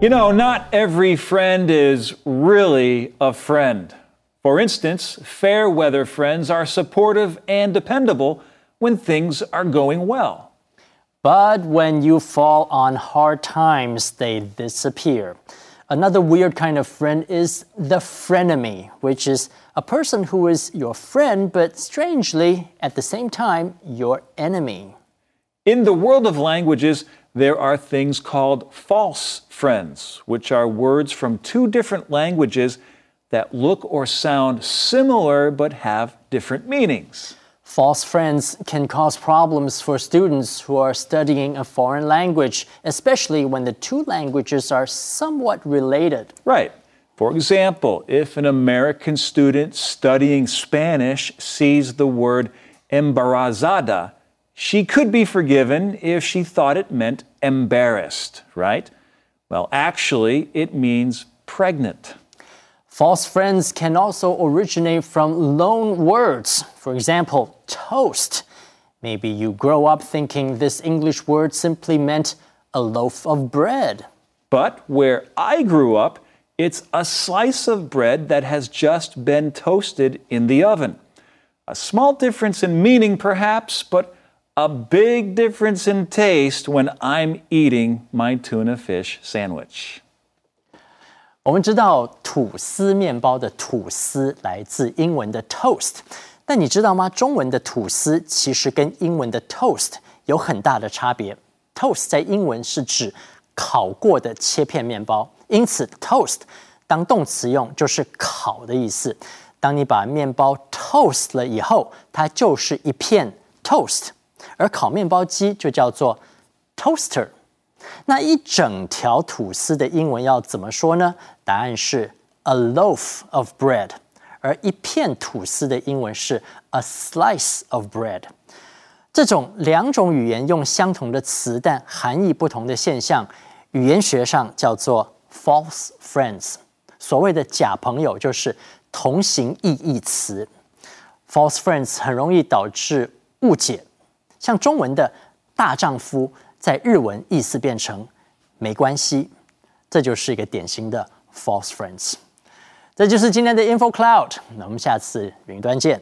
You know, not every friend is really a friend. For instance, fair weather friends are supportive and dependable when things are going well. But when you fall on hard times, they disappear. Another weird kind of friend is the frenemy, which is a person who is your friend, but strangely, at the same time, your enemy. In the world of languages, there are things called false friends, which are words from two different languages that look or sound similar but have different meanings. False friends can cause problems for students who are studying a foreign language, especially when the two languages are somewhat related. Right. For example, if an American student studying Spanish sees the word embarazada, she could be forgiven if she thought it meant embarrassed, right? Well, actually, it means pregnant. False friends can also originate from loan words. For example, toast. Maybe you grow up thinking this English word simply meant a loaf of bread. But where I grew up, it's a slice of bread that has just been toasted in the oven. A small difference in meaning, perhaps, but a big difference in taste when I'm eating my tuna fish sandwich. 我们知道吐司面包的吐司来自英文的 toast，但你知道吗？中文的吐司其实跟英文的 toast 有很大的差别。toast 在英文是指烤过的切片面包，因此 toast 当动词用就是烤的意思。当你把面包 toast 了以后，它就是一片 toast， 而烤面包机就叫做 toaster。那一整条吐司的英文要怎么说呢？答案是 a loaf of bread，而一片吐司的英文是 a slice of bread。这种两种语言用相同的词但含义不同的现象，语言学上叫做 false friends。所谓的假朋友就是同形意义词。false friends 很容易导致误解，像中文的大丈夫。在日文意思变成没关系，这就是一个典型的 false friends。这就是今天的 info cloud，那我们下次云端见。